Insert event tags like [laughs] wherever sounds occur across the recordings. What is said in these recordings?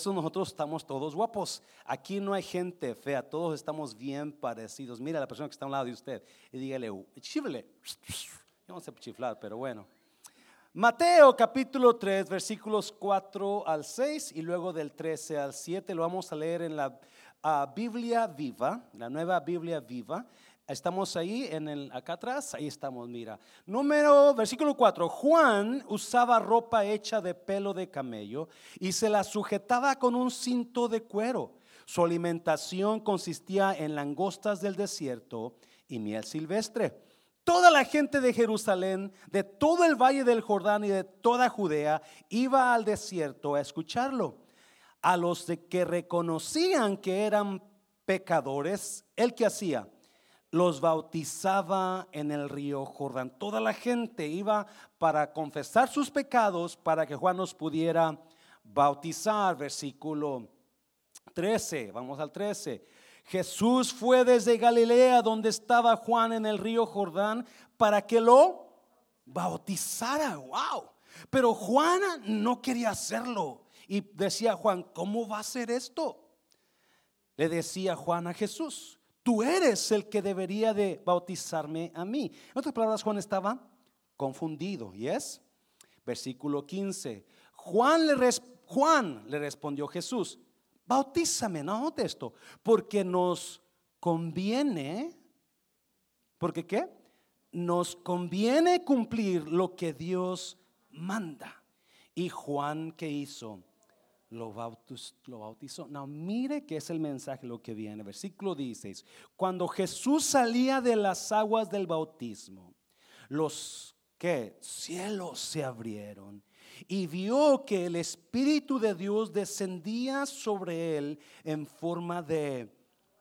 eso nosotros estamos todos guapos. Aquí no hay gente fea, todos estamos bien parecidos. Mira a la persona que está a un lado de usted y dígale, chifle. Yo no sé chiflar, pero bueno. Mateo capítulo 3, versículos 4 al 6 y luego del 13 al 7. Lo vamos a leer en la ah, Biblia viva, la nueva Biblia viva. Estamos ahí en el acá atrás, ahí estamos, mira. Número versículo 4. Juan usaba ropa hecha de pelo de camello y se la sujetaba con un cinto de cuero. Su alimentación consistía en langostas del desierto y miel silvestre. Toda la gente de Jerusalén, de todo el valle del Jordán y de toda Judea iba al desierto a escucharlo. A los de que reconocían que eran pecadores, ¿el que hacía? Los bautizaba en el río Jordán. Toda la gente iba para confesar sus pecados para que Juan nos pudiera bautizar. Versículo 13, vamos al 13. Jesús fue desde Galilea donde estaba Juan en el río Jordán para que lo bautizara. Wow. Pero Juan no quería hacerlo. Y decía Juan, ¿cómo va a ser esto? Le decía Juan a Jesús tú eres el que debería de bautizarme a mí. En otras palabras, Juan estaba confundido. ¿Y es? Versículo 15. Juan le, Juan le respondió Jesús, bautízame, no esto, porque nos conviene, porque qué? Nos conviene cumplir lo que Dios manda. Y Juan, ¿qué hizo? Lo bautizó. No, mire que es el mensaje lo que viene. Versículo 16. Cuando Jesús salía de las aguas del bautismo, los que cielos se abrieron y vio que el Espíritu de Dios descendía sobre él en forma de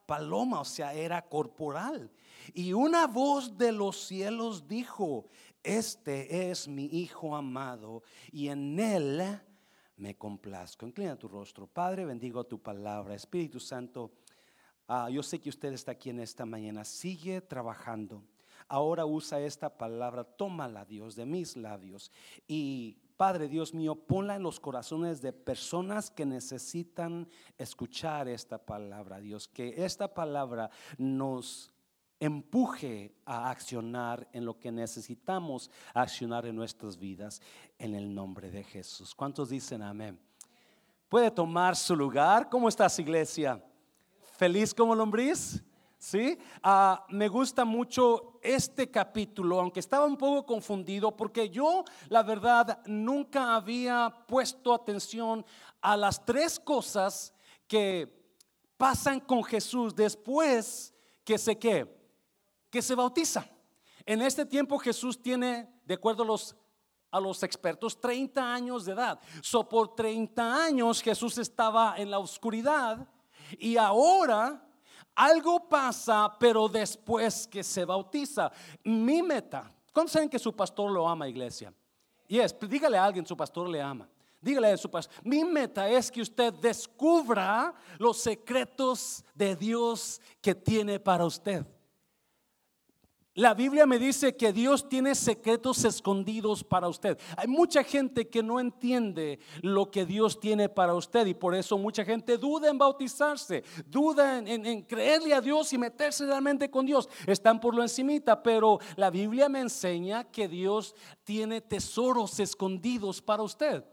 paloma, o sea, era corporal. Y una voz de los cielos dijo, este es mi Hijo amado y en él me complazco. Inclina tu rostro. Padre, bendigo tu palabra. Espíritu Santo, ah, yo sé que usted está aquí en esta mañana. Sigue trabajando. Ahora usa esta palabra, tómala Dios de mis labios y Padre Dios mío, ponla en los corazones de personas que necesitan escuchar esta palabra, Dios, que esta palabra nos empuje a accionar en lo que necesitamos accionar en nuestras vidas en el nombre de Jesús. ¿Cuántos dicen amén? ¿Puede tomar su lugar? ¿Cómo estás, iglesia? ¿Feliz como lombriz? ¿Sí? Ah, me gusta mucho este capítulo, aunque estaba un poco confundido, porque yo, la verdad, nunca había puesto atención a las tres cosas que pasan con Jesús después que se que que se bautiza. En este tiempo Jesús tiene, de acuerdo a los, a los expertos, 30 años de edad. So por 30 años Jesús estaba en la oscuridad y ahora algo pasa, pero después que se bautiza. Mi meta, ¿cuántos saben que su pastor lo ama, iglesia? Y es, dígale a alguien, su pastor le ama. Dígale a su pastor, mi meta es que usted descubra los secretos de Dios que tiene para usted. La Biblia me dice que Dios tiene secretos escondidos para usted. Hay mucha gente que no entiende lo que Dios tiene para usted y por eso mucha gente duda en bautizarse, duda en, creerle a Dios y meterse realmente con Dios. Están por lo encimita, pero la Biblia me enseña que Dios tiene tesoros escondidos para usted.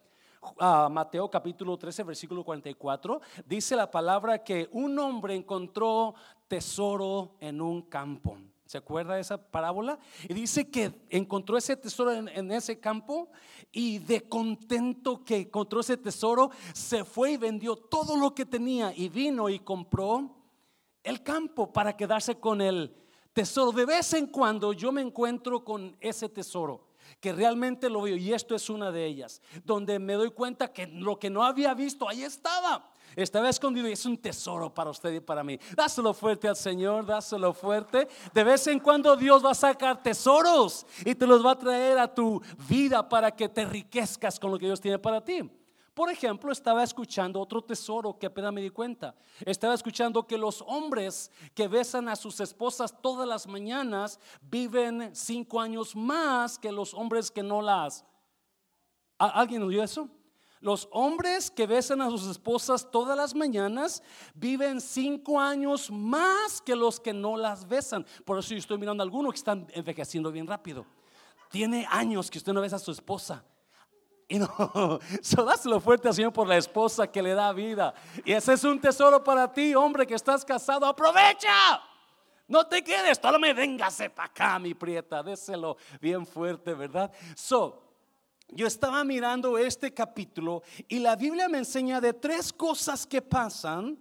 Ah, Mateo capítulo 13, versículo 44, dice la palabra que un hombre encontró tesoro en un campo. ¿Se acuerda de esa parábola? Y dice que encontró ese tesoro en, ese campo y de contento que encontró ese tesoro, se fue y vendió todo lo que tenía y vino y compró el campo para quedarse con el tesoro. De vez en cuando yo me encuentro con ese tesoro que realmente lo veo y esto es una de ellas, donde me doy cuenta que lo que no había visto ahí estaba. Estaba escondido y es un tesoro para usted y para mí. Dáselo fuerte al Señor, dáselo fuerte. De vez en cuando Dios va a sacar tesoros y te los va a traer a tu vida para que te enriquezcas con lo que Dios tiene para ti. Por ejemplo, estaba escuchando otro tesoro que apenas me di cuenta. Estaba escuchando que los hombres que besan a sus esposas todas las mañanas viven cinco años más que los hombres que no las. ¿Alguien oyó eso? Los hombres que besan a sus esposas todas las mañanas viven cinco años más que los que no las besan. Por eso yo estoy mirando a algunos que están envejeciendo bien rápido. Tiene años que usted no besa a su esposa. Y no, [laughs] so dáselo fuerte al Señor por la esposa que le da vida. Y ese es un tesoro para ti, hombre que estás casado. Aprovecha. No te quedes, todo me véngase para acá, mi prieta. Déselo bien fuerte, ¿verdad? So, yo estaba mirando este capítulo y la Biblia me enseña de tres cosas que pasan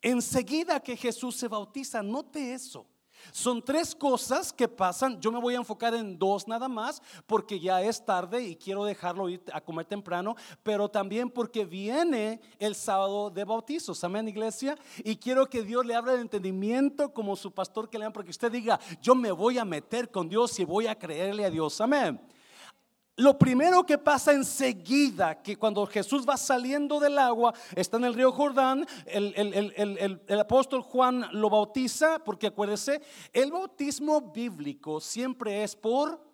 enseguida que Jesús se bautiza. Note eso. Son tres cosas que pasan. Yo me voy a enfocar en dos nada más porque ya es tarde y quiero dejarlo ir a comer temprano, pero también porque viene el sábado de bautizos. Amén, iglesia. Y quiero que Dios le hable de entendimiento como su pastor que le porque usted diga, yo me voy a meter con Dios y voy a creerle a Dios. Amén. Lo primero que pasa enseguida, que cuando Jesús va saliendo del agua, está en el río Jordán, el, apóstol Juan lo bautiza, porque acuérdese, el bautismo bíblico siempre es por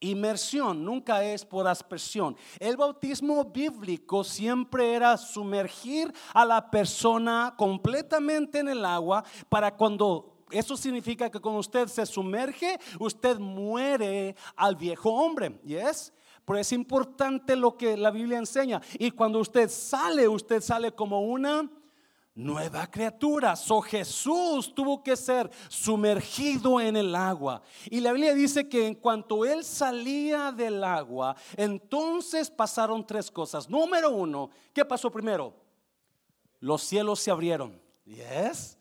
inmersión, nunca es por aspersión. El bautismo bíblico siempre era sumergir a la persona completamente en el agua para cuando eso significa que cuando usted se sumerge, usted muere al viejo hombre. ¿Yes? Pero es importante lo que la Biblia enseña. Y cuando usted sale, usted sale como una nueva criatura. So Jesús tuvo que ser sumergido en el agua. Y la Biblia dice que en cuanto él salía del agua, entonces pasaron tres cosas. Número uno, ¿qué pasó primero? Los cielos se abrieron. Yes.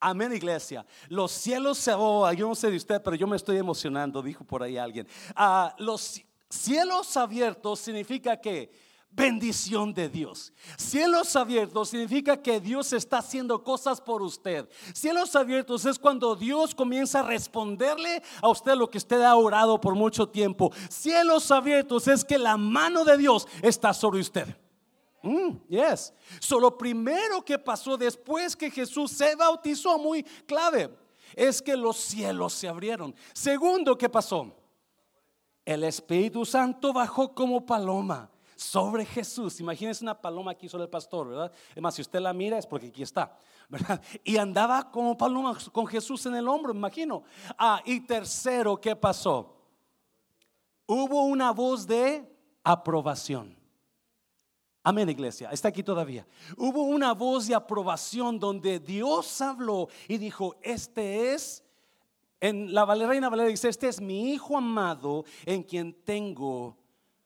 Amén, iglesia. Los cielos se oh, yo no sé de usted, pero yo me estoy emocionando, dijo por ahí alguien. Ah, los cielos abiertos significa que bendición de Dios. Cielos abiertos significa que Dios está haciendo cosas por usted. Cielos abiertos es cuando Dios comienza a responderle a usted lo que usted ha orado por mucho tiempo. Cielos abiertos es que la mano de Dios está sobre usted. Mm, yes. So, lo primero que pasó después que Jesús se bautizó, muy clave, es que los cielos se abrieron. Segundo, ¿qué pasó? El Espíritu Santo bajó como paloma sobre Jesús. Imagínense una paloma aquí sobre el pastor, ¿verdad? Es más, si usted la mira es porque aquí está, ¿verdad? Y andaba como paloma con Jesús en el hombro, imagino. Ah, y tercero, ¿qué pasó? Hubo una voz de aprobación. Amén, iglesia. Está aquí todavía. Hubo una voz de aprobación donde Dios habló y dijo, este es, en la Reina Valera dice, este es mi hijo amado en quien tengo.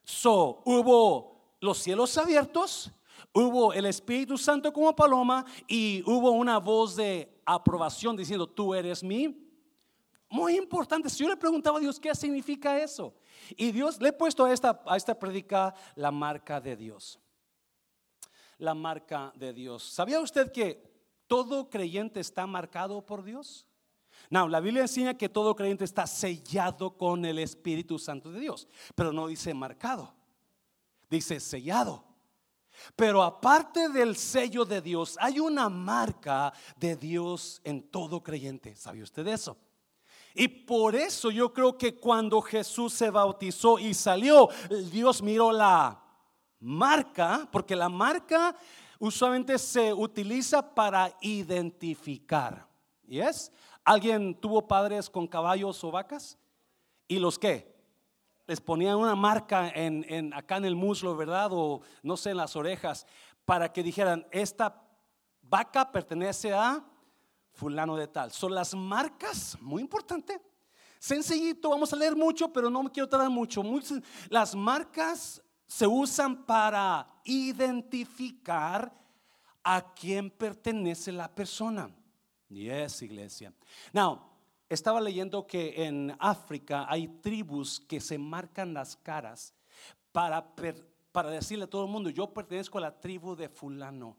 So, hubo los cielos abiertos, hubo el Espíritu Santo como paloma y hubo una voz de aprobación diciendo, tú eres mi. Muy importante. Si yo le preguntaba a Dios, ¿qué significa eso? Y Dios le he puesto a esta, a esta predica la marca de Dios la marca de Dios. ¿Sabía usted que todo creyente está marcado por Dios? No, la Biblia enseña que todo creyente está sellado con el Espíritu Santo de Dios, pero no dice marcado, dice sellado. Pero aparte del sello de Dios, hay una marca de Dios en todo creyente. ¿Sabía usted eso? Y por eso yo creo que cuando Jesús se bautizó y salió, Dios miró la marca, porque la marca usualmente se utiliza para identificar. ¿Y es? ¿Alguien tuvo padres con caballos o vacas? ¿Y los qué? Les ponían una marca en, acá en el muslo, ¿verdad? O no sé, en las orejas, para que dijeran, esta vaca pertenece a fulano de tal. Son las marcas, muy importante. Sencillito, vamos a leer mucho, pero no me quiero tardar mucho. las marcas se usan para identificar a quién pertenece la persona. Yes, iglesia. Now, estaba leyendo que en África hay tribus que se marcan las caras para, para decirle a todo el mundo, yo pertenezco a la tribu de fulano.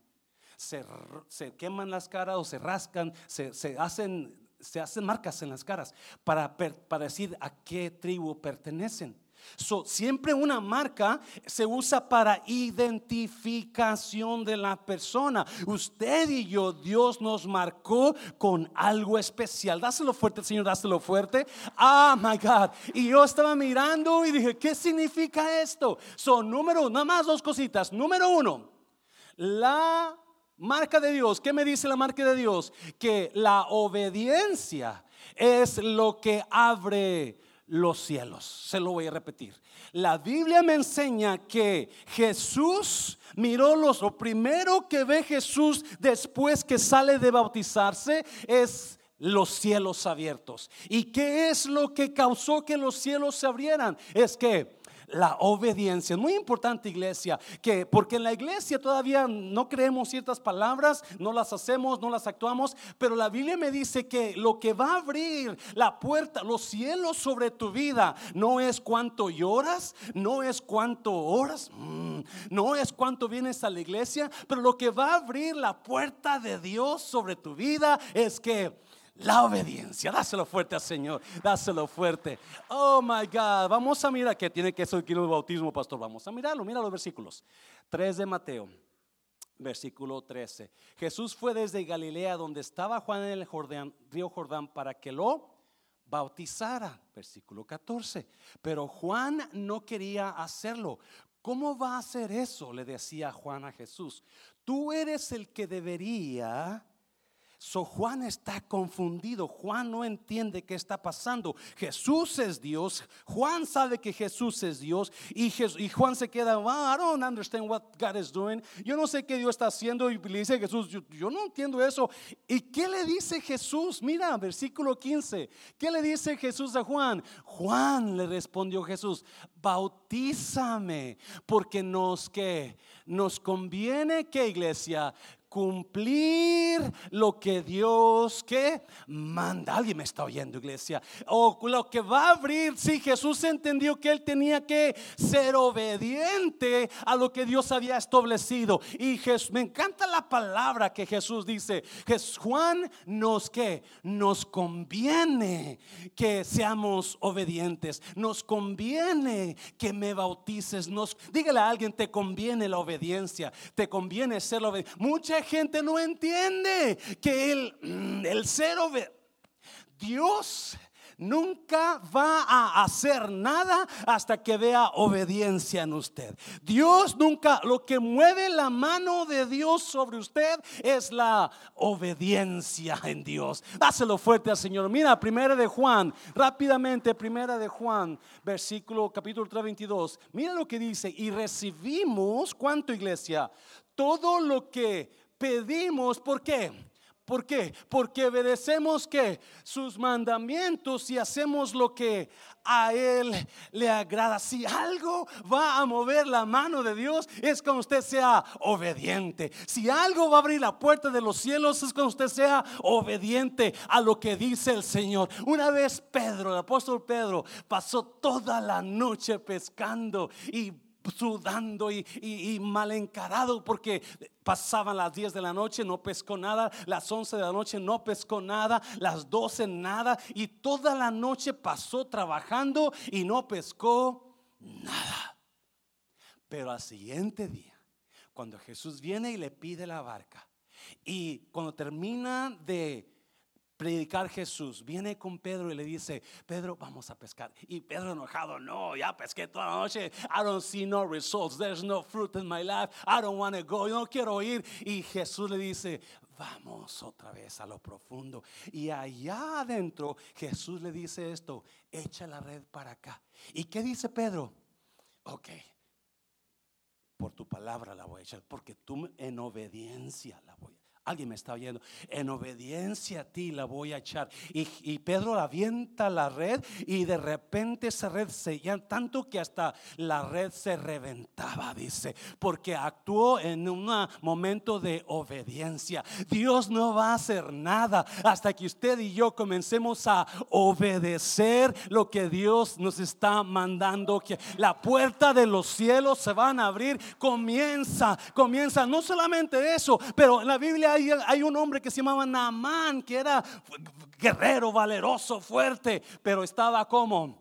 Se, queman las caras o se rascan, se, se, hacen, se hacen marcas en las caras para, para decir a qué tribu pertenecen. So, siempre una marca se usa para identificación de la persona. Usted y yo, Dios nos marcó con algo especial. Dáselo fuerte, Señor, dáselo fuerte. Ah, my God. Y yo estaba mirando y dije, ¿qué significa esto? Son número, nada más dos cositas. Número uno, la marca de Dios. ¿Qué me dice la marca de Dios? Que la obediencia es lo que abre los cielos. Se lo voy a repetir. La Biblia me enseña que Jesús miró los, lo primero que ve Jesús después que sale de bautizarse es los cielos abiertos. ¿Y qué es lo que causó que los cielos se abrieran? Es que la obediencia. Es muy importante, iglesia, que porque en la iglesia todavía no creemos ciertas palabras, no las hacemos, no las actuamos, pero la Biblia me dice que lo que va a abrir la puerta, los cielos sobre tu vida, no es cuánto lloras, no es cuánto oras, mm, no es cuánto vienes a la iglesia, pero lo que va a abrir la puerta de Dios sobre tu vida es que la obediencia. Dáselo fuerte al Señor. Dáselo fuerte. Oh my God. Vamos a mirar que tiene que ser el bautismo, pastor. Vamos a mirarlo. Mira los versículos. 3 de Mateo. Versículo 13. Jesús fue desde Galilea, donde estaba Juan en el río Jordán, para que lo bautizara. Versículo 14. Pero Juan no quería hacerlo. ¿Cómo va a hacer eso? Le decía Juan a Jesús. Tú eres el que debería So Juan está confundido. Juan no entiende qué está pasando. Jesús es Dios. Juan sabe que Jesús es Dios. Y, Juan se queda, I don't understand what God is doing. Yo no sé qué Dios está haciendo. Y le dice Jesús, yo, no entiendo eso. ¿Y qué le dice Jesús? Mira, versículo 15. ¿Qué le dice Jesús a Juan? Juan le respondió Jesús, bautízame. Porque nos que nos conviene que iglesia cumplir lo que Dios que manda. Alguien me está oyendo, iglesia. O lo que va a abrir, si Jesús entendió que él tenía que ser obediente a lo que Dios había establecido. Y Jesús, me encanta la palabra que Jesús dice. Que Juan nos que nos conviene que seamos obedientes. Nos conviene que me bautices. Nos dígale a alguien te conviene la obediencia. Te conviene ser obediente. Mucha gente no entiende que el, mm, el ser Dios nunca va a hacer nada hasta que vea obediencia en usted. Dios nunca, lo que mueve la mano de Dios sobre usted es la obediencia en Dios. Dáselo fuerte al Señor. Mira, primera de Juan, rápidamente, primera de Juan, versículo capítulo 3, 22. Mira lo que dice, y recibimos, ¿cuánto iglesia? Todo lo que pedimos, ¿por qué? ¿Por qué? Porque obedecemos que sus mandamientos y hacemos lo que a Él le agrada. Si algo va a mover la mano de Dios es cuando usted sea obediente. Si algo va a abrir la puerta de los cielos es cuando usted sea obediente a lo que dice el Señor. Una vez Pedro, el apóstol Pedro, pasó toda la noche pescando y sudando y, y, mal encarado porque pasaban las 10 de la noche, no pescó nada, las 11 de la noche no pescó nada, las 12 nada y toda la noche pasó trabajando y no pescó nada. Pero al siguiente día, cuando Jesús viene y le pide la barca y cuando termina de predicar Jesús, viene con Pedro y le dice, Pedro, vamos a pescar. Y Pedro enojado, no, ya pesqué toda la noche. I don't see no results. There's no fruit in my life. I don't want to go. Yo no quiero ir. Y Jesús le dice, vamos otra vez a lo profundo. Y allá adentro Jesús le dice esto, echa la red para acá. ¿Y qué dice Pedro? Ok, por tu palabra la voy a echar, porque tú en obediencia la voy a Alguien me está oyendo. En obediencia a ti la voy a echar. Y, Pedro avienta la red y de repente esa red se tanto que hasta la red se reventaba, dice, porque actuó en un momento de obediencia. Dios no va a hacer nada hasta que usted y yo comencemos a obedecer lo que Dios nos está mandando. Que la puerta de los cielos se van a abrir. Comienza, comienza. No solamente eso, pero en la Biblia hay, un hombre que se llamaba Naamán, que era guerrero, valeroso, fuerte, pero estaba como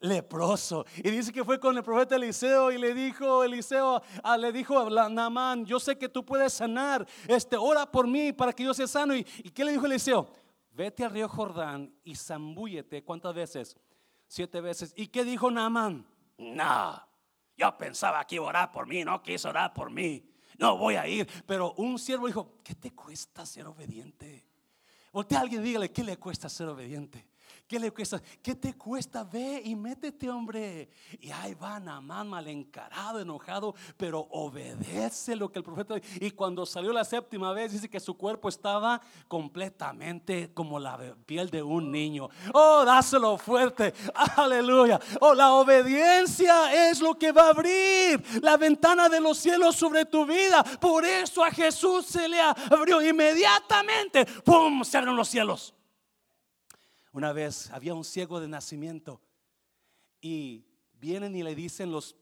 leproso. Y dice que fue con el profeta Eliseo y le dijo, Eliseo, ah, le dijo a Naamán, yo sé que tú puedes sanar, este, ora por mí para que yo sea sano. ¿Y, ¿Y qué le dijo Eliseo? Vete al río Jordán y zambúyete. ¿Cuántas veces? Siete veces. ¿Y qué dijo Naamán? No, yo pensaba que iba a orar por mí, no quiso orar por mí. No voy a ir. Pero un siervo dijo, ¿qué te cuesta ser obediente? Voltea a alguien y dígale, ¿qué le cuesta ser obediente? ¿Qué le cuesta? ¿Qué te cuesta? Ve y métete, hombre. Y ahí va Namán mal encarado, enojado, pero obedece lo que el profeta Y cuando salió la séptima vez, dice que su cuerpo estaba completamente como la piel de un niño. Oh, dáselo fuerte. Aleluya. Oh, la obediencia es lo que va a abrir la ventana de los cielos sobre tu vida. Por eso a Jesús se le abrió inmediatamente. ¡Pum! Se abrieron los cielos. Una vez había un ciego de nacimiento y vienen y le dicen los,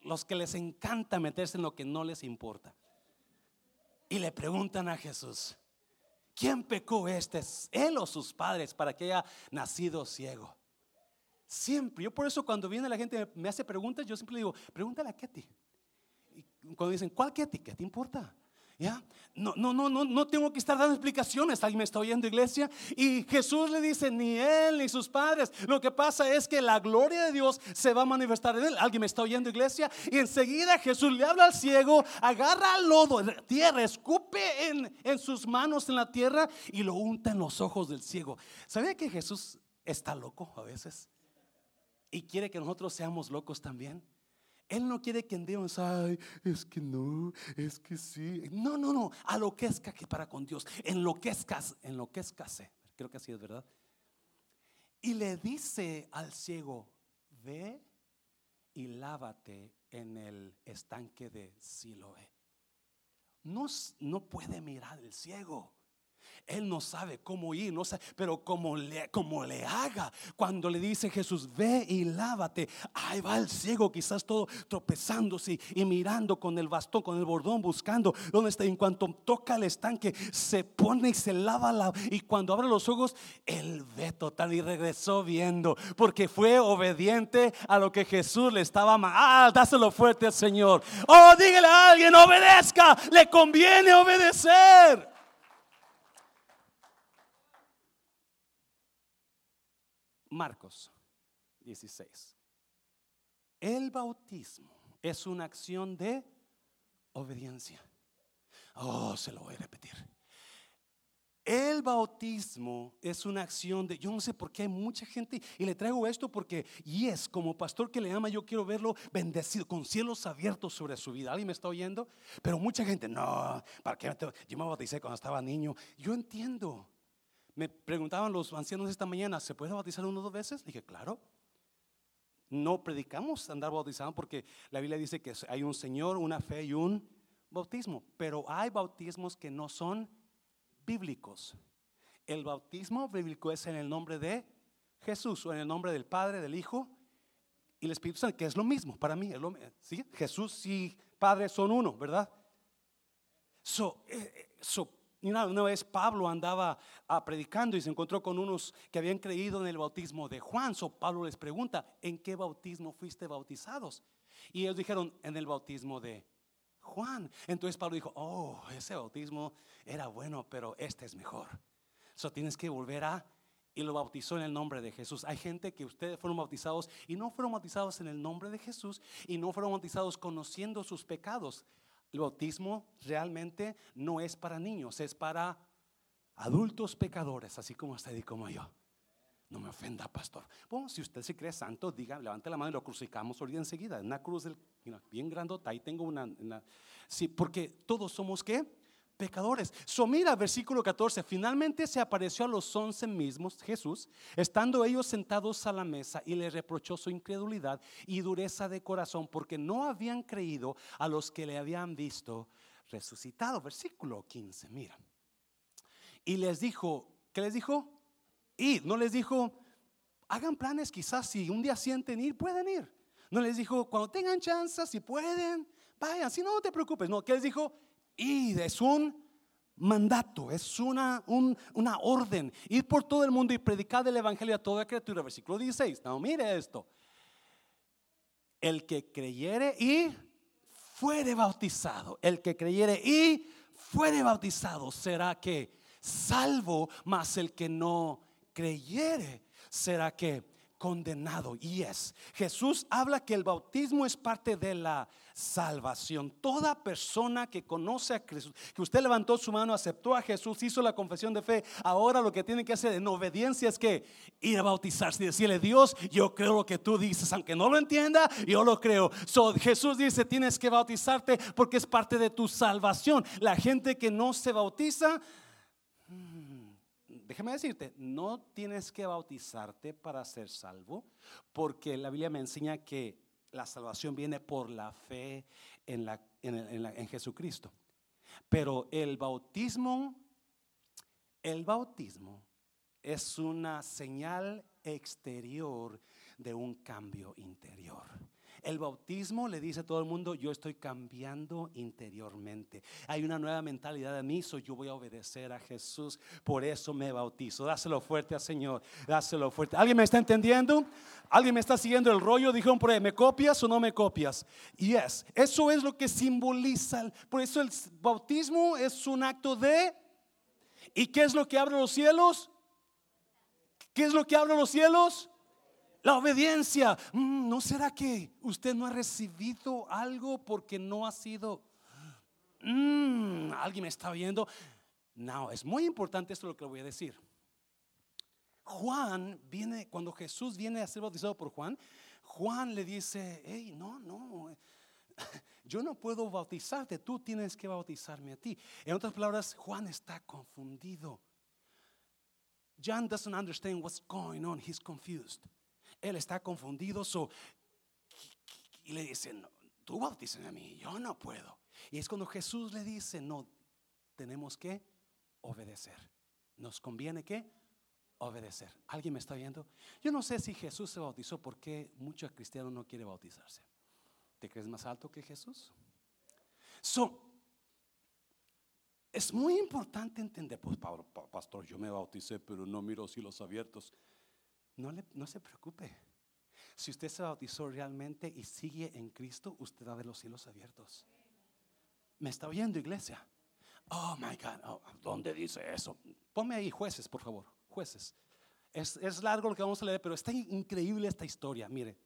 los que les encanta meterse en lo que no les importa. Y le preguntan a Jesús, ¿quién pecó este? ¿Él o sus padres para que haya nacido ciego? Siempre, yo por eso cuando viene la gente me hace preguntas, yo siempre digo, pregúntale a Ketty. Y cuando dicen, ¿cuál Ketty? ¿Qué te importa? ¿Ya? No, no, no, no, no tengo que estar dando explicaciones. Alguien me está oyendo, iglesia. Y Jesús le dice: ni él ni sus padres. Lo que pasa es que la gloria de Dios se va a manifestar en él. Alguien me está oyendo, iglesia. Y enseguida Jesús le habla al ciego, agarra al lodo, tierra, escupe en, en sus manos en la tierra y lo unta en los ojos del ciego. ¿Sabía que Jesús está loco a veces? Y quiere que nosotros seamos locos también. Él no quiere que andemos, ay, es que no, es que sí. No, no, no, a lo que para con Dios, en lo que es en lo que es case. Creo que así es verdad. Y le dice al ciego, ve y lávate en el estanque de Siloé. No, no puede mirar el ciego. Él no sabe cómo ir, no sabe, pero como le, le haga, cuando le dice Jesús, ve y lávate, ahí va el ciego, quizás todo tropezándose y mirando con el bastón, con el bordón, buscando dónde está. en cuanto toca el estanque, se pone y se lava la, y cuando abre los ojos, él ve total y regresó viendo, porque fue obediente a lo que Jesús le estaba. Ah, dáselo fuerte al Señor. Oh, dígale a alguien, obedezca, le conviene obedecer. Marcos 16. El bautismo es una acción de obediencia. Oh, se lo voy a repetir. El bautismo es una acción de, yo no sé por qué hay mucha gente, y le traigo esto porque, y es como pastor que le ama, yo quiero verlo bendecido, con cielos abiertos sobre su vida. ¿Alguien me está oyendo? Pero mucha gente, no, ¿para qué? Yo me bauticé cuando estaba niño. Yo entiendo, me preguntaban los ancianos esta mañana, ¿se puede bautizar uno o dos veces? Dije, claro. No predicamos andar bautizado porque la Biblia dice que hay un Señor, una fe y un bautismo. Pero hay bautismos que no son bíblicos. El bautismo bíblico es en el nombre de Jesús o en el nombre del Padre, del Hijo y el Espíritu Santo, que es lo mismo para mí. ¿sí? Jesús y Padre son uno, ¿verdad? So, eh, eh, so y una, vez Pablo andaba ah, predicando y se encontró con unos que habían creído en el bautismo de Juan. So Pablo les pregunta, ¿en qué bautismo fuiste bautizados? Y ellos dijeron, en el bautismo de Juan. Entonces Pablo dijo, oh, ese bautismo era bueno, pero este es mejor. So tienes que volver a... Y lo bautizó en el nombre de Jesús. Hay gente que ustedes fueron bautizados y no fueron bautizados en el nombre de Jesús y no fueron bautizados conociendo sus pecados. El bautismo realmente no es para niños, es para adultos pecadores, así como usted y como yo. No me ofenda, pastor. Bueno, si usted se cree santo, diga, levante la mano y lo crucificamos ahorita enseguida. Una cruz bien grandota. Ahí tengo una, una. Sí, porque todos somos qué? Pecadores. So mira, versículo 14, finalmente se apareció a los once mismos Jesús, estando ellos sentados a la mesa y le reprochó su incredulidad y dureza de corazón porque no habían creído a los que le habían visto resucitado. Versículo 15, mira. Y les dijo, ¿qué les dijo? Y no les dijo, hagan planes quizás si un día sienten ir, pueden ir. No les dijo, cuando tengan chance, si pueden, vayan, si no, no te preocupes. No, ¿qué les dijo? Y es un mandato, es una, una orden. Ir por todo el mundo y predicar el Evangelio a toda criatura. Versículo 16. No, mire esto. El que creyere y fuere bautizado. El que creyere y fuere bautizado será que salvo, mas el que no creyere será que condenado. Y es, Jesús habla que el bautismo es parte de la salvación. Toda persona que conoce a Jesús, que usted levantó su mano, aceptó a Jesús, hizo la confesión de fe, ahora lo que tiene que hacer en obediencia es que ir a bautizarse y decirle, Dios, yo creo lo que tú dices, aunque no lo entienda, yo lo creo. So, Jesús dice, tienes que bautizarte porque es parte de tu salvación. La gente que no se bautiza, déjame decirte, no tienes que bautizarte para ser salvo, porque la Biblia me enseña que la salvación viene por la fe en, la, en, Jesucristo. Pero el bautismo, el bautismo es una señal exterior de un cambio interior. El bautismo le dice a todo el mundo, yo estoy cambiando interiormente. Hay una nueva mentalidad en mí, so yo voy a obedecer a Jesús, por eso me bautizo. Dáselo fuerte al Señor, dáselo fuerte. ¿Alguien me está entendiendo? ¿Alguien me está siguiendo el rollo? Dijeron por ¿me copias o no me copias? Yes, eso es lo que simboliza. Por eso el bautismo es un acto de... ¿Y qué es lo que abre los cielos? ¿Qué es lo que abre los cielos? La obediencia. Mm, ¿No será que usted no ha recibido algo porque no ha sido... Mm, ¿Alguien me está viendo? No, es muy importante esto lo que voy a decir. Juan viene, cuando Jesús viene a ser bautizado por Juan, Juan le dice, hey, no, no, [laughs] yo no puedo bautizarte, tú tienes que bautizarme a ti. En otras palabras, Juan está confundido. John doesn't understand what's going on, he's confused. Él está confundido. y le dice, tú bautizas a mí, yo no puedo. Y es cuando Jesús le dice, no, tenemos que obedecer. Nos conviene que obedecer. ¿Alguien me está viendo? Yo no sé si Jesús se bautizó porque muchos cristianos no quieren bautizarse. ¿Te crees más alto que Jesús? So, es muy importante entender, pues pastor, yo me bauticé, pero no miro los abiertos no, le, no se preocupe. Si usted se bautizó realmente y sigue en Cristo, usted va a ver los cielos abiertos. ¿Me está oyendo, iglesia? Oh my God, oh, ¿dónde dice eso? Ponme ahí jueces, por favor, jueces. Es, es, largo lo que vamos a leer, pero está increíble esta historia. Mire,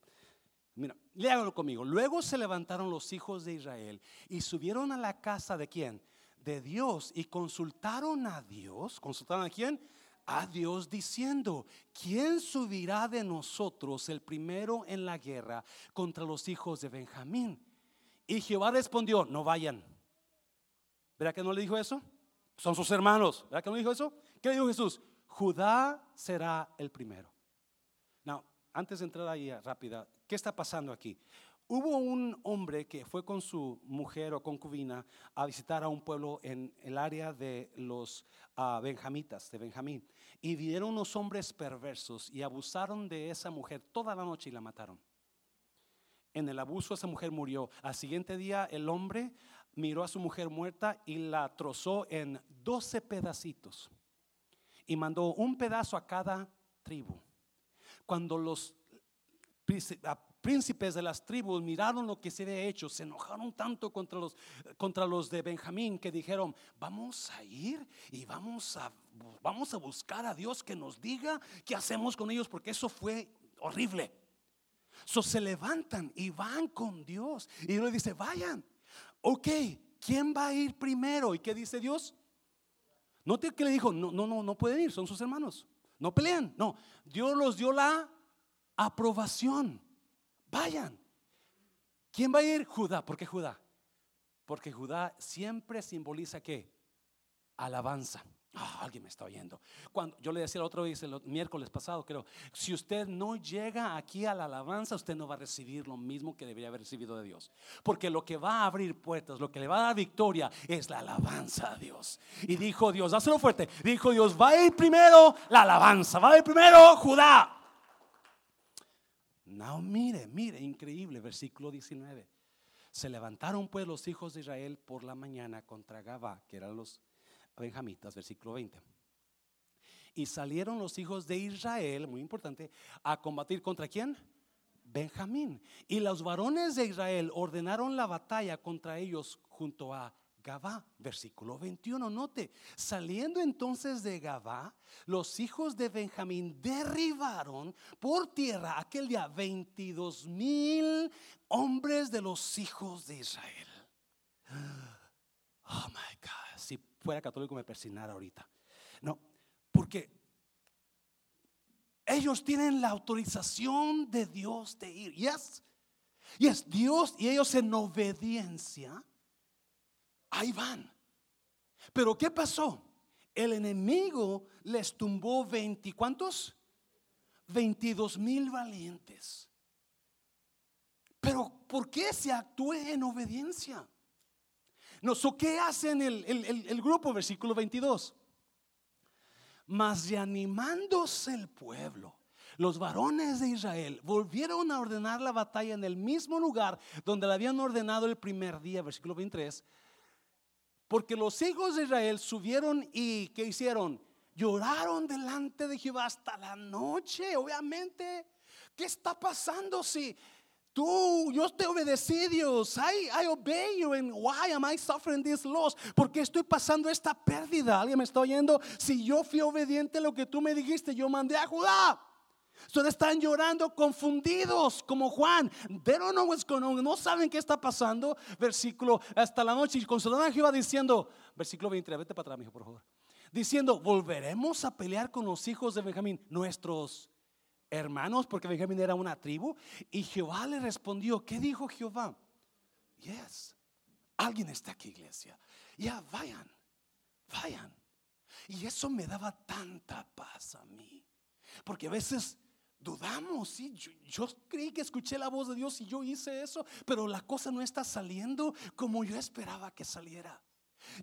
mira, léalo conmigo. Luego se levantaron los hijos de Israel y subieron a la casa de quién? De Dios y consultaron a Dios. ¿Consultaron a quién? A Dios diciendo, ¿quién subirá de nosotros el primero en la guerra contra los hijos de Benjamín? Y Jehová respondió, no vayan. ¿Verá que no le dijo eso? Son sus hermanos. ¿Verá que no dijo eso? ¿Qué le dijo Jesús? Judá será el primero. Now, antes de entrar ahí rápida, ¿qué está pasando aquí? Hubo un hombre que fue con su mujer o concubina a visitar a un pueblo en el área de los uh, benjamitas, de Benjamín, y vieron unos hombres perversos y abusaron de esa mujer toda la noche y la mataron. En el abuso esa mujer murió. Al siguiente día el hombre miró a su mujer muerta y la trozó en 12 pedacitos y mandó un pedazo a cada tribu. Cuando los príncipes de las tribus miraron lo que se había hecho, se enojaron tanto contra los, contra los de Benjamín que dijeron, vamos a ir y vamos a, vamos a buscar a Dios que nos diga qué hacemos con ellos, porque eso fue horrible. So, se levantan y van con Dios. Y Dios le dice, vayan. Ok, ¿quién va a ir primero? ¿Y qué dice Dios? No te que le dijo, no, no, no, no pueden ir, son sus hermanos. No pelean. No, Dios los dio la aprobación. Vayan. ¿Quién va a ir? Judá. ¿Por qué Judá? Porque Judá siempre simboliza qué? Alabanza. Ah, alguien me está oyendo. Cuando yo le decía la otra vez, el miércoles pasado, creo, si usted no llega aquí a la alabanza, usted no va a recibir lo mismo que debería haber recibido de Dios. Porque lo que va a abrir puertas, lo que le va a dar victoria es la alabanza a Dios. Y dijo Dios, dáselo fuerte, dijo Dios, va a ir primero la alabanza, va a ir primero Judá. No, mire, mire, increíble, versículo 19. Se levantaron pues los hijos de Israel por la mañana contra Gabá, que eran los benjamitas, versículo 20. Y salieron los hijos de Israel, muy importante, a combatir contra quién? Benjamín. Y los varones de Israel ordenaron la batalla contra ellos junto a Gabá, versículo 21, note, saliendo entonces de Gabá, los hijos de Benjamín derribaron por tierra aquel día 22 mil hombres de los hijos de Israel. Oh my God, si fuera católico me persinara ahorita. No, porque ellos tienen la autorización de Dios de ir. Yes. Yes, Dios y ellos en obediencia ahí van. Pero ¿qué pasó? El enemigo les tumbó 20, ¿cuántos? 22 mil valientes. Pero ¿por qué se actúe en obediencia? No, ¿qué hacen el, el, el, grupo? Versículo 22. Mas reanimándose el pueblo, los varones de Israel volvieron a ordenar la batalla en el mismo lugar donde la habían ordenado el primer día, versículo 23 porque los hijos de Israel subieron y ¿qué hicieron? Lloraron delante de Jehová hasta la noche, obviamente. ¿Qué está pasando si tú, yo te obedecí, Dios? I, I obey you and why am I suffering this loss? Porque estoy pasando esta pérdida. ¿Alguien me está oyendo? Si yo fui obediente a lo que tú me dijiste, yo mandé a Judá. Son están llorando confundidos como Juan. No saben qué está pasando. Versículo hasta la noche. Y consolaron a Jehová diciendo, versículo 23, vete para atrás, por favor. Diciendo, volveremos a pelear con los hijos de Benjamín, nuestros hermanos, porque Benjamín era una tribu. Y Jehová le respondió, ¿qué dijo Jehová? Yes. Alguien está aquí, iglesia. Ya, vayan, vayan. Y eso me daba tanta paz a mí. Porque a veces dudamos, sí, yo, creí que escuché la voz de Dios y yo hice eso, pero la cosa no está saliendo como yo esperaba que saliera.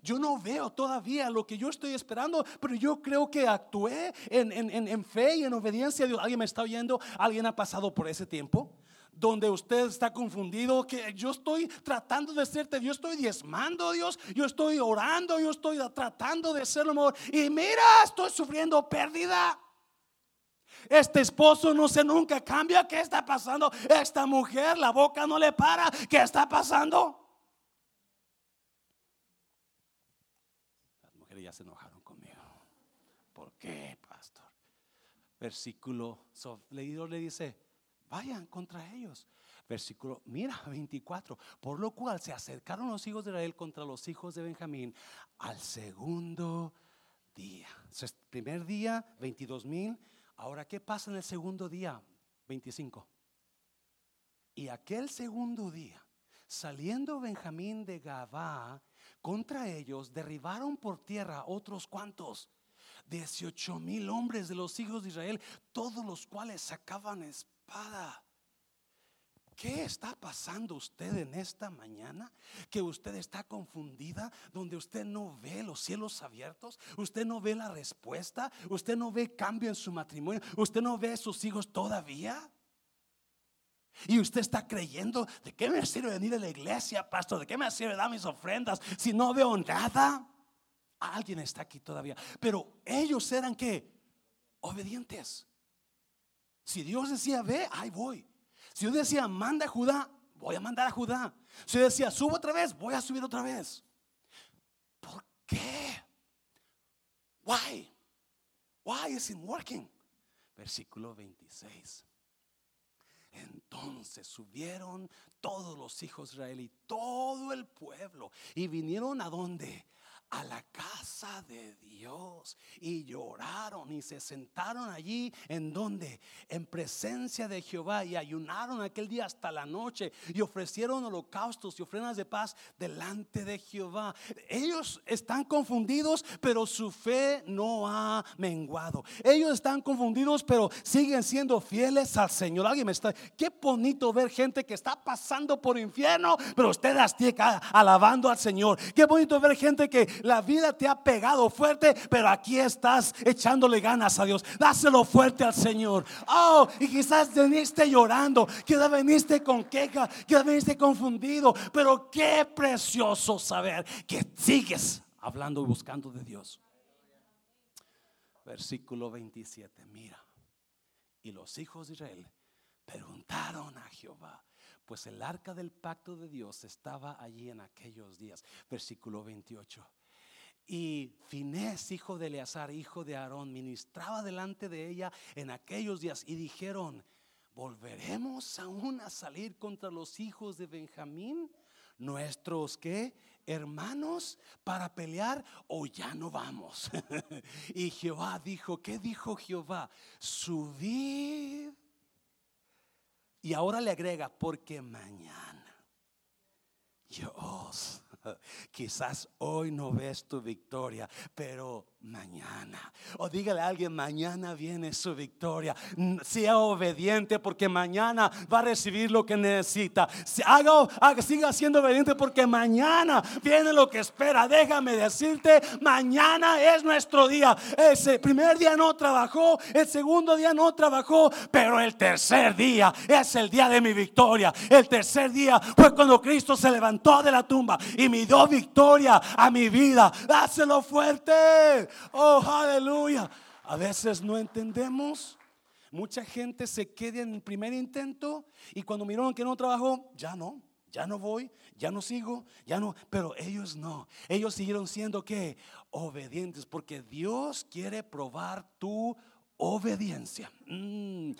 Yo no veo todavía lo que yo estoy esperando, pero yo creo que actué en, en, fe y en obediencia a Dios. ¿Alguien me está oyendo? ¿Alguien ha pasado por ese tiempo? donde usted está confundido, que yo estoy tratando de serte, yo estoy diezmando Dios, yo estoy orando, yo estoy tratando de ser lo mejor. Y mira, estoy sufriendo pérdida. Este esposo no se nunca cambia. ¿Qué está pasando? Esta mujer, la boca no le para. ¿Qué está pasando? Las mujeres ya se enojaron conmigo. ¿Por qué, pastor? Versículo leído le dice, vayan contra ellos. Versículo, mira, [laughs] 24. Por lo cual se acercaron los hijos de Israel contra los hijos de Benjamín al segundo día. primer día, 22 mil. Ahora, ¿qué pasa en el segundo día? 25. Y aquel segundo día, saliendo Benjamín de Gabá contra ellos, derribaron por tierra otros cuantos. 18 mil hombres de los hijos de Israel, todos los cuales sacaban espada. ¿Qué está pasando usted en esta mañana? Que usted está confundida, donde usted no ve los cielos abiertos, usted no ve la respuesta, usted no ve cambio en su matrimonio, usted no ve a sus hijos todavía. Y usted está creyendo, ¿de qué me sirve venir a la iglesia, pastor? ¿De qué me sirve dar mis ofrendas si no veo nada? Alguien está aquí todavía. Pero ellos eran que obedientes. Si Dios decía, ve, ahí voy. Si yo decía, manda a Judá, voy a mandar a Judá. Si yo decía, subo otra vez, voy a subir otra vez. ¿Por qué? Why? Why is it working? Versículo 26. Entonces subieron todos los hijos de Israel y todo el pueblo y vinieron a donde? A la casa de Dios y lloraron y se sentaron allí en donde en presencia de Jehová y ayunaron aquel día hasta la noche y ofrecieron holocaustos y ofrendas de paz delante de Jehová. Ellos están confundidos, pero su fe no ha menguado. Ellos están confundidos, pero siguen siendo fieles al Señor. Alguien me está, qué bonito ver gente que está pasando por infierno, pero usted está alabando al Señor. Qué bonito ver gente que la vida te ha pegado fuerte, pero aquí estás echándole ganas a Dios. Dáselo fuerte al Señor. Oh, y quizás veniste llorando, quizás veniste con queja, quizás veniste confundido, pero qué precioso saber que sigues hablando y buscando de Dios. Versículo 27, mira. Y los hijos de Israel preguntaron a Jehová, pues el arca del pacto de Dios estaba allí en aquellos días. Versículo 28. Y Finés, hijo de Eleazar, hijo de Aarón, ministraba delante de ella en aquellos días y dijeron, ¿volveremos aún a salir contra los hijos de Benjamín? Nuestros que hermanos para pelear o ya no vamos. [laughs] y Jehová dijo, ¿qué dijo Jehová? Subid. Y ahora le agrega, porque mañana yo [laughs] Quizás hoy no ves tu victoria, pero mañana. O dígale a alguien, mañana viene su victoria. Sea obediente porque mañana va a recibir lo que necesita. Haga, haga, siga siendo obediente porque mañana viene lo que espera. Déjame decirte, mañana es nuestro día. Ese primer día no trabajó, el segundo día no trabajó, pero el tercer día es el día de mi victoria. El tercer día fue cuando Cristo se levantó de la tumba y me dio victoria a mi vida. Dáselo fuerte. Oh, aleluya. A veces no entendemos. Mucha gente se queda en el primer intento y cuando miraron que no trabajó, ya no, ya no voy, ya no sigo, ya no. Pero ellos no. Ellos siguieron siendo que obedientes porque Dios quiere probar tu obediencia. Mm,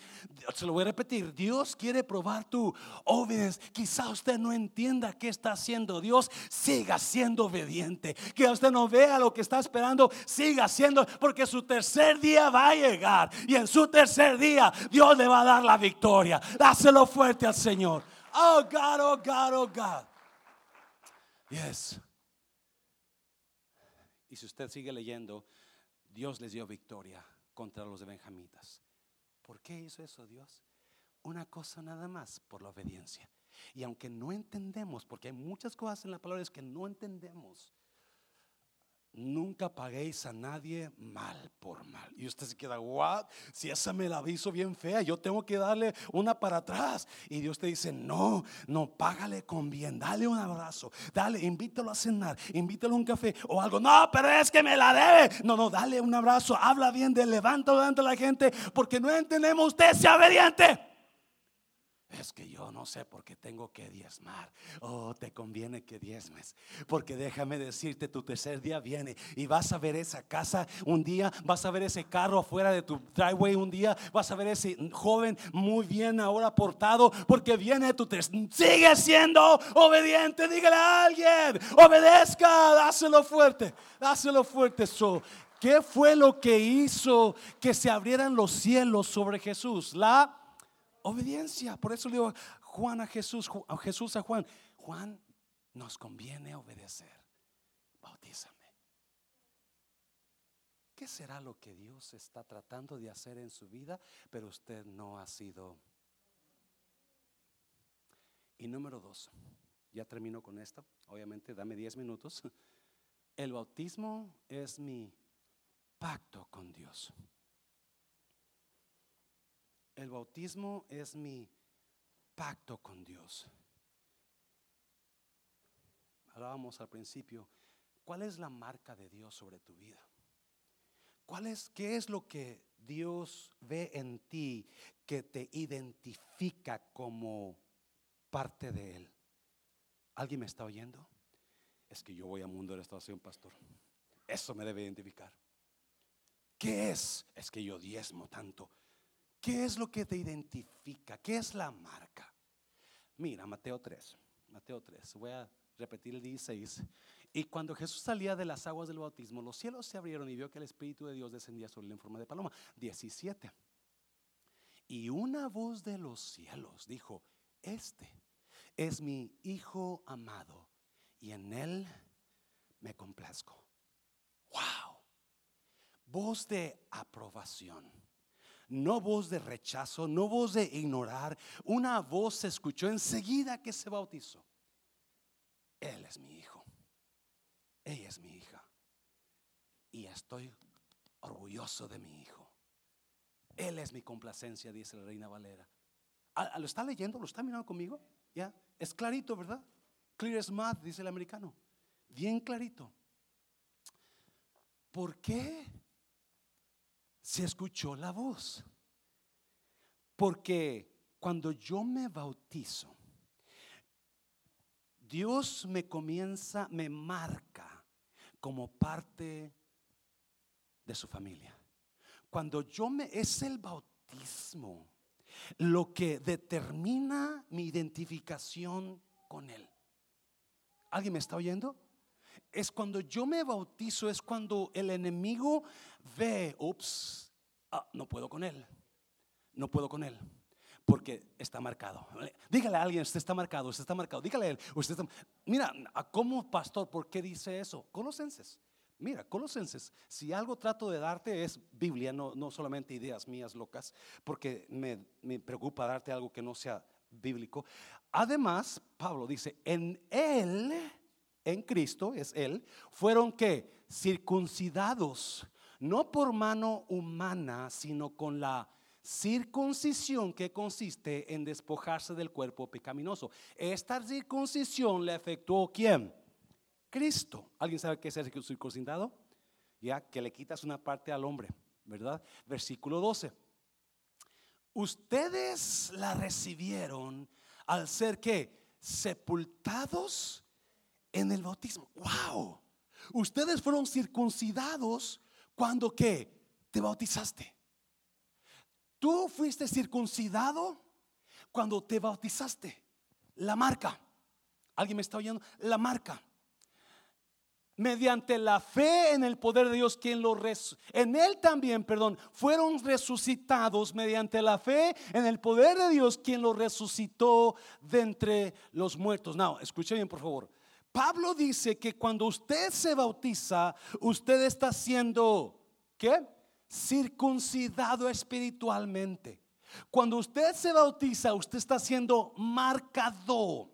se lo voy a repetir. Dios quiere probar tu obediencia. Quizá usted no entienda qué está haciendo Dios. Siga siendo obediente. Que usted no vea lo que está esperando. Siga siendo. Porque su tercer día va a llegar. Y en su tercer día Dios le va a dar la victoria. Dáselo fuerte al Señor. Oh God, oh God, oh God. Yes. Y si usted sigue leyendo, Dios les dio victoria contra los benjamitas. ¿Por qué hizo eso Dios? Una cosa nada más, por la obediencia. Y aunque no entendemos, porque hay muchas cosas en la palabra que no entendemos, Nunca paguéis a nadie mal por mal. Y usted se queda, what? Si esa me la hizo bien fea, yo tengo que darle una para atrás. Y Dios te dice, no, no, págale con bien, dale un abrazo, dale, invítalo a cenar, invítalo a un café o algo. No, pero es que me la debe. No, no, dale un abrazo, habla bien de levántalo delante de la gente, porque no entendemos, usted sea obediente. Es que yo no sé por qué tengo que diezmar. Oh, te conviene que diezmes. Porque déjame decirte, tu tercer día viene y vas a ver esa casa un día, vas a ver ese carro afuera de tu driveway un día, vas a ver ese joven muy bien ahora portado, porque viene tu tercer. Sigue siendo obediente, dígale a alguien, obedezca, dáselo fuerte, dáselo fuerte. So, ¿Qué fue lo que hizo que se abrieran los cielos sobre Jesús? La Obediencia. Por eso le digo Juan a Jesús, a Jesús a Juan. Juan, nos conviene obedecer. Bautízame. ¿Qué será lo que Dios está tratando de hacer en su vida, pero usted no ha sido? Y número dos, ya termino con esto. Obviamente, dame 10 minutos. El bautismo es mi pacto con Dios. El bautismo es mi pacto con Dios. Hablábamos al principio, ¿cuál es la marca de Dios sobre tu vida? ¿Cuál es, ¿Qué es lo que Dios ve en ti que te identifica como parte de Él? ¿Alguien me está oyendo? Es que yo voy al mundo de la estación, pastor. Eso me debe identificar. ¿Qué es? Es que yo diezmo tanto. ¿Qué es lo que te identifica? ¿Qué es la marca? Mira, Mateo 3, Mateo 3, voy a repetir el 16. Y cuando Jesús salía de las aguas del bautismo, los cielos se abrieron y vio que el Espíritu de Dios descendía sobre él en forma de paloma. 17. Y una voz de los cielos dijo, este es mi Hijo amado y en él me complazco. Wow. Voz de aprobación no voz de rechazo, no voz de ignorar. Una voz se escuchó enseguida que se bautizó. Él es mi hijo. Ella es mi hija. Y estoy orgulloso de mi hijo. Él es mi complacencia, dice la reina Valera. Ah, ¿Lo está leyendo? ¿Lo está mirando conmigo? ¿Ya? Es clarito, ¿verdad? Clear as mud, dice el americano. Bien clarito. ¿Por qué? Se escuchó la voz. Porque cuando yo me bautizo, Dios me comienza, me marca como parte de su familia. Cuando yo me, es el bautismo lo que determina mi identificación con Él. ¿Alguien me está oyendo? Es cuando yo me bautizo, es cuando el enemigo ve, ups, ah, no puedo con Él, no puedo con Él porque está marcado. Dígale a alguien, usted está marcado, usted está marcado. Dígale a él, usted está... Mira, ¿cómo pastor? ¿Por qué dice eso? Colosenses. Mira, Colosenses, si algo trato de darte es Biblia, no, no solamente ideas mías locas, porque me, me preocupa darte algo que no sea bíblico. Además, Pablo dice, en Él, en Cristo, es Él, fueron que circuncidados, no por mano humana, sino con la circuncisión que consiste en despojarse del cuerpo pecaminoso. Esta circuncisión le efectuó quién? Cristo. ¿Alguien sabe qué es el circuncidado? Ya que le quitas una parte al hombre, ¿verdad? Versículo 12. Ustedes la recibieron al ser que sepultados en el bautismo. Wow. Ustedes fueron circuncidados cuando que te bautizaste. Tú fuiste circuncidado cuando te bautizaste. La marca. ¿Alguien me está oyendo? La marca. Mediante la fe en el poder de Dios, quien lo en él también, perdón, fueron resucitados mediante la fe en el poder de Dios, quien lo resucitó de entre los muertos. No, escuche bien, por favor. Pablo dice que cuando usted se bautiza, usted está haciendo ¿qué? circuncidado espiritualmente. Cuando usted se bautiza, usted está siendo marcado.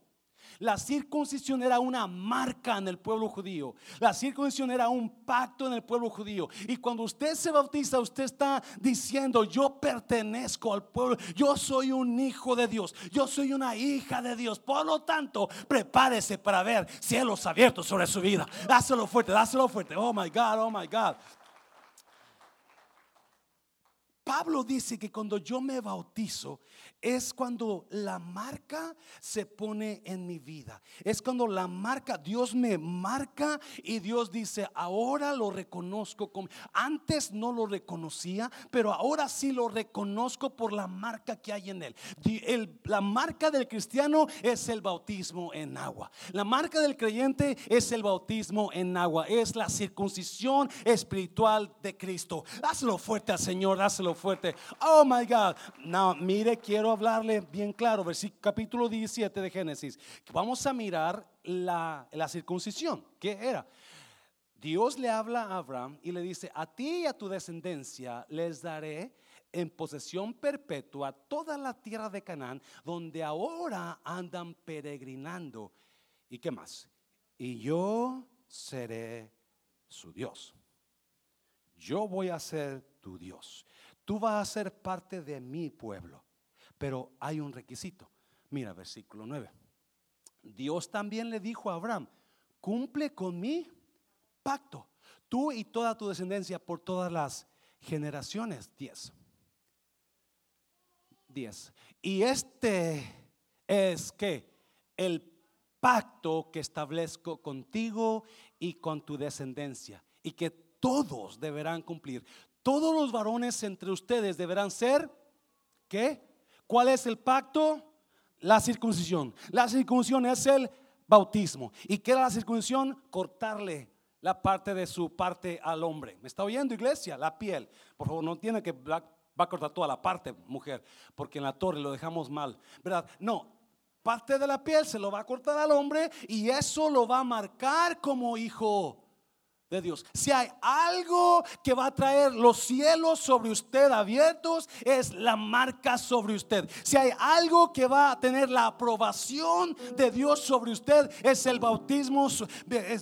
La circuncisión era una marca en el pueblo judío. La circuncisión era un pacto en el pueblo judío. Y cuando usted se bautiza, usted está diciendo, yo pertenezco al pueblo. Yo soy un hijo de Dios. Yo soy una hija de Dios. Por lo tanto, prepárese para ver cielos abiertos sobre su vida. Dáselo fuerte, dáselo fuerte. Oh my God, oh my God. Pablo dice que cuando yo me bautizo es cuando la marca se pone en mi vida. Es cuando la marca, Dios me marca y Dios dice, ahora lo reconozco como... Antes no lo reconocía, pero ahora sí lo reconozco por la marca que hay en él. la marca del cristiano es el bautismo en agua. La marca del creyente es el bautismo en agua. Es la circuncisión espiritual de Cristo. Dáselo fuerte al Señor, dáselo fuerte. Oh my God. No, mire, quiero hablarle bien claro, versículo, capítulo 17 de Génesis. Vamos a mirar la, la circuncisión. ¿Qué era? Dios le habla a Abraham y le dice, a ti y a tu descendencia les daré en posesión perpetua toda la tierra de Canaán, donde ahora andan peregrinando. ¿Y qué más? Y yo seré su Dios. Yo voy a ser tu Dios. Tú vas a ser parte de mi pueblo. Pero hay un requisito. Mira, versículo 9. Dios también le dijo a Abraham, cumple con mi pacto, tú y toda tu descendencia por todas las generaciones. 10. 10. Y este es que el pacto que establezco contigo y con tu descendencia y que todos deberán cumplir. Todos los varones entre ustedes deberán ser, ¿qué? ¿Cuál es el pacto? La circuncisión. La circuncisión es el bautismo. ¿Y qué era la circuncisión? Cortarle la parte de su parte al hombre. ¿Me está oyendo, iglesia? La piel. Por favor, no tiene que va a cortar toda la parte, mujer, porque en la torre lo dejamos mal, ¿verdad? No, parte de la piel se lo va a cortar al hombre y eso lo va a marcar como hijo de Dios. Si hay algo que va a traer los cielos sobre usted abiertos, es la marca sobre usted. Si hay algo que va a tener la aprobación de Dios sobre usted, es el bautismo.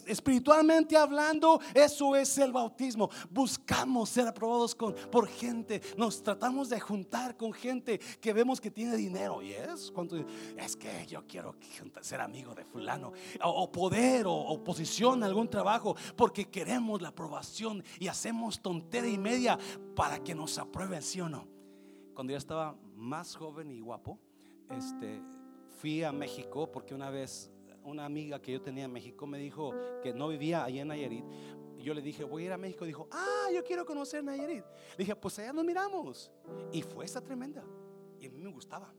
Espiritualmente hablando, eso es el bautismo. Buscamos ser aprobados con, por gente. Nos tratamos de juntar con gente que vemos que tiene dinero. Y es, es que yo quiero ser amigo de fulano. O, poder o, o posición, algún trabajo. Porque queremos la aprobación y hacemos tontería y media para que nos aprueben, ¿sí o no? Cuando yo estaba más joven y guapo, este, fui a México porque una vez una amiga que yo tenía en México me dijo que no vivía allá en Nayarit. Yo le dije, voy a ir a México. Dijo, ah, yo quiero conocer Nayarit. Le dije, pues allá nos miramos. Y fue esa tremenda. Y a mí me gustaba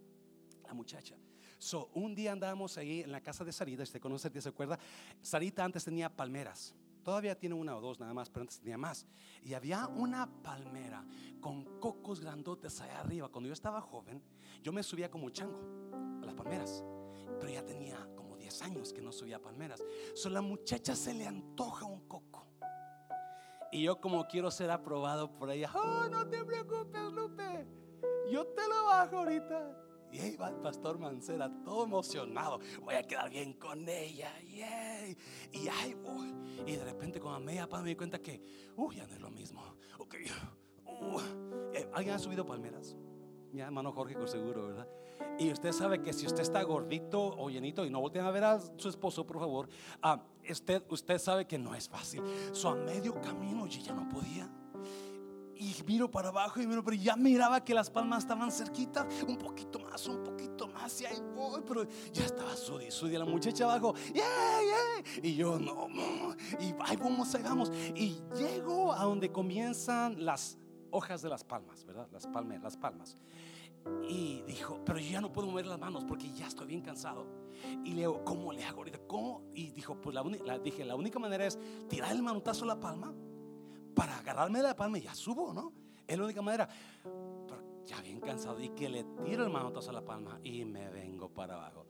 la muchacha. So, un día andábamos ahí en la casa de Sarita, usted conoce, ¿se acuerda? Sarita antes tenía palmeras. Todavía tiene una o dos nada más, pero antes tenía más. Y había una palmera con cocos grandotes allá arriba. Cuando yo estaba joven, yo me subía como chango a las palmeras. Pero ya tenía como 10 años que no subía a palmeras. So, la muchacha se le antoja un coco. Y yo como quiero ser aprobado por ella, oh, no te preocupes, Lupe. Yo te lo bajo ahorita. Y ahí va el pastor Mancera, todo emocionado. Voy a quedar bien con ella. Yay. Y ahí voy. Y de repente, con a media pan me di cuenta que, uh, ya no es lo mismo. Ok. Uh. ¿Alguien ha subido palmeras? Mi hermano Jorge, con seguro, ¿verdad? Y usted sabe que si usted está gordito o llenito, y no volteen a ver a su esposo, por favor, ah, usted, usted sabe que no es fácil. So, a medio camino yo ya no podía. Y miro para abajo y miro, pero ya miraba que las palmas estaban cerquitas, un poquito más, un poquito más, y ahí voy, pero ya estaba sudi, sudi, la muchacha abajo, yeah, yeah, y yo no, y ahí vamos, ahí vamos, y llego a donde comienzan las hojas de las palmas, ¿verdad? Las palmas, las palmas. Y dijo, pero yo ya no puedo mover las manos porque ya estoy bien cansado. Y le digo, ¿cómo le hago ahorita? ¿Cómo? Y dijo, pues la, dije, la única manera es tirar el manotazo a la palma para agarrarme de la palma y ya subo, ¿no? Es la única manera. Pero ya bien cansado y que le tiro el manotazo a la palma y me vengo para abajo.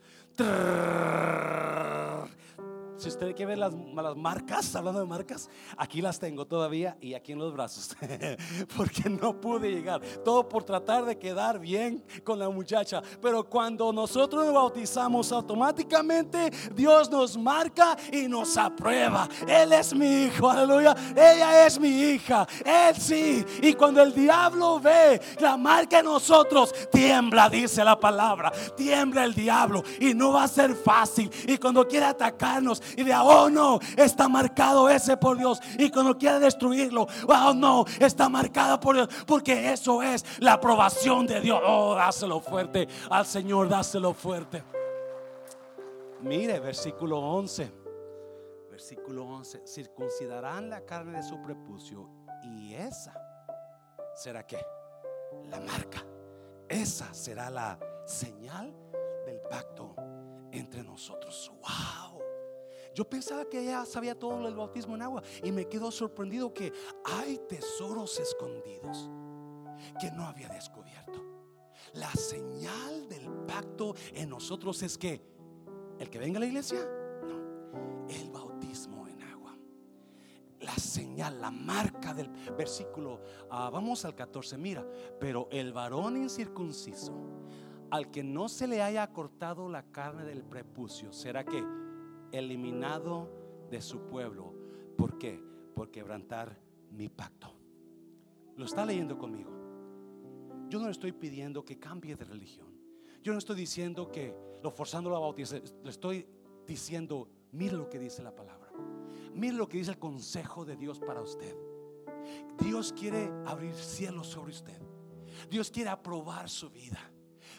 Si usted quiere ver las, las, marcas, hablando de marcas, aquí las tengo todavía y aquí en los brazos, [laughs] porque no pude llegar. Todo por tratar de quedar bien con la muchacha. Pero cuando nosotros nos bautizamos, automáticamente Dios nos marca y nos aprueba. Él es mi hijo, aleluya. Ella es mi hija, él sí. Y cuando el diablo ve la marca en nosotros, tiembla, dice la palabra. Tiembla el diablo y no va a ser fácil. Y cuando quiere atacarnos, y de, oh no, está marcado ese por Dios. Y cuando quiere destruirlo, oh no, está marcado por Dios. Porque eso es la aprobación de Dios. Oh, dáselo fuerte al Señor, dáselo fuerte. Mire, versículo 11. Versículo 11. Circuncidarán la carne de su prepucio. Y esa será que la marca. Esa será la señal del pacto entre nosotros. Wow. Yo pensaba que ella sabía todo el bautismo en agua y me quedo sorprendido que hay tesoros escondidos que no había descubierto. La señal del pacto en nosotros es que el que venga a la iglesia, no, el bautismo en agua. La señal, la marca del versículo, ah, vamos al 14, mira, pero el varón incircunciso, al que no se le haya cortado la carne del prepucio, será que eliminado de su pueblo. ¿Por qué? Por quebrantar mi pacto. Lo está leyendo conmigo. Yo no le estoy pidiendo que cambie de religión. Yo no estoy diciendo que lo forzando a bautizar. Le estoy diciendo, mire lo que dice la palabra. Mire lo que dice el consejo de Dios para usted. Dios quiere abrir cielos sobre usted. Dios quiere aprobar su vida.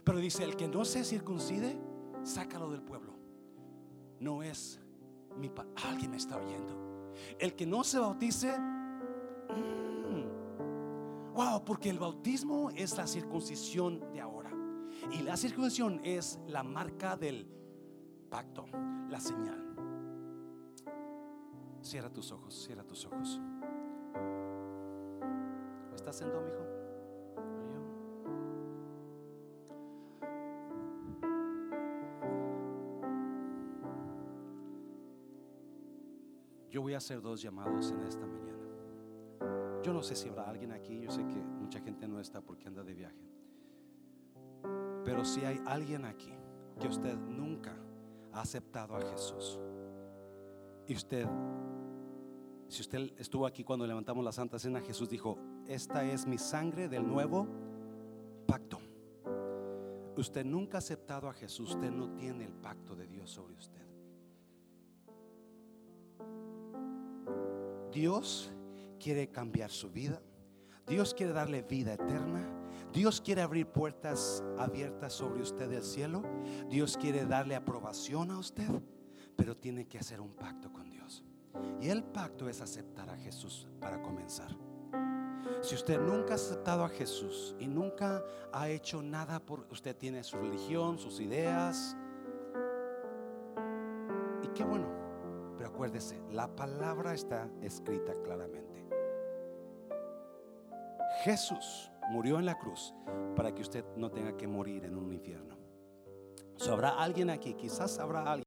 Pero dice, el que no se circuncide, sácalo del pueblo no es mi padre. Alguien me está oyendo. El que no se bautice, mm, wow, porque el bautismo es la circuncisión de ahora. Y la circuncisión es la marca del pacto, la señal. Cierra tus ojos, cierra tus ojos. ¿Estás en hijo? A hacer dos llamados en esta mañana. Yo no sé si habrá alguien aquí, yo sé que mucha gente no está porque anda de viaje. Pero si hay alguien aquí que usted nunca ha aceptado a Jesús y usted, si usted estuvo aquí cuando levantamos la Santa Cena, Jesús dijo, esta es mi sangre del nuevo pacto. Usted nunca ha aceptado a Jesús, usted no tiene el pacto de Dios sobre usted. Dios quiere cambiar su vida. Dios quiere darle vida eterna. Dios quiere abrir puertas abiertas sobre usted del cielo. Dios quiere darle aprobación a usted, pero tiene que hacer un pacto con Dios. Y el pacto es aceptar a Jesús para comenzar. Si usted nunca ha aceptado a Jesús y nunca ha hecho nada por usted tiene su religión, sus ideas. Y qué bueno. Acuérdese, la palabra está escrita claramente. Jesús murió en la cruz para que usted no tenga que morir en un infierno. So, habrá alguien aquí, quizás habrá alguien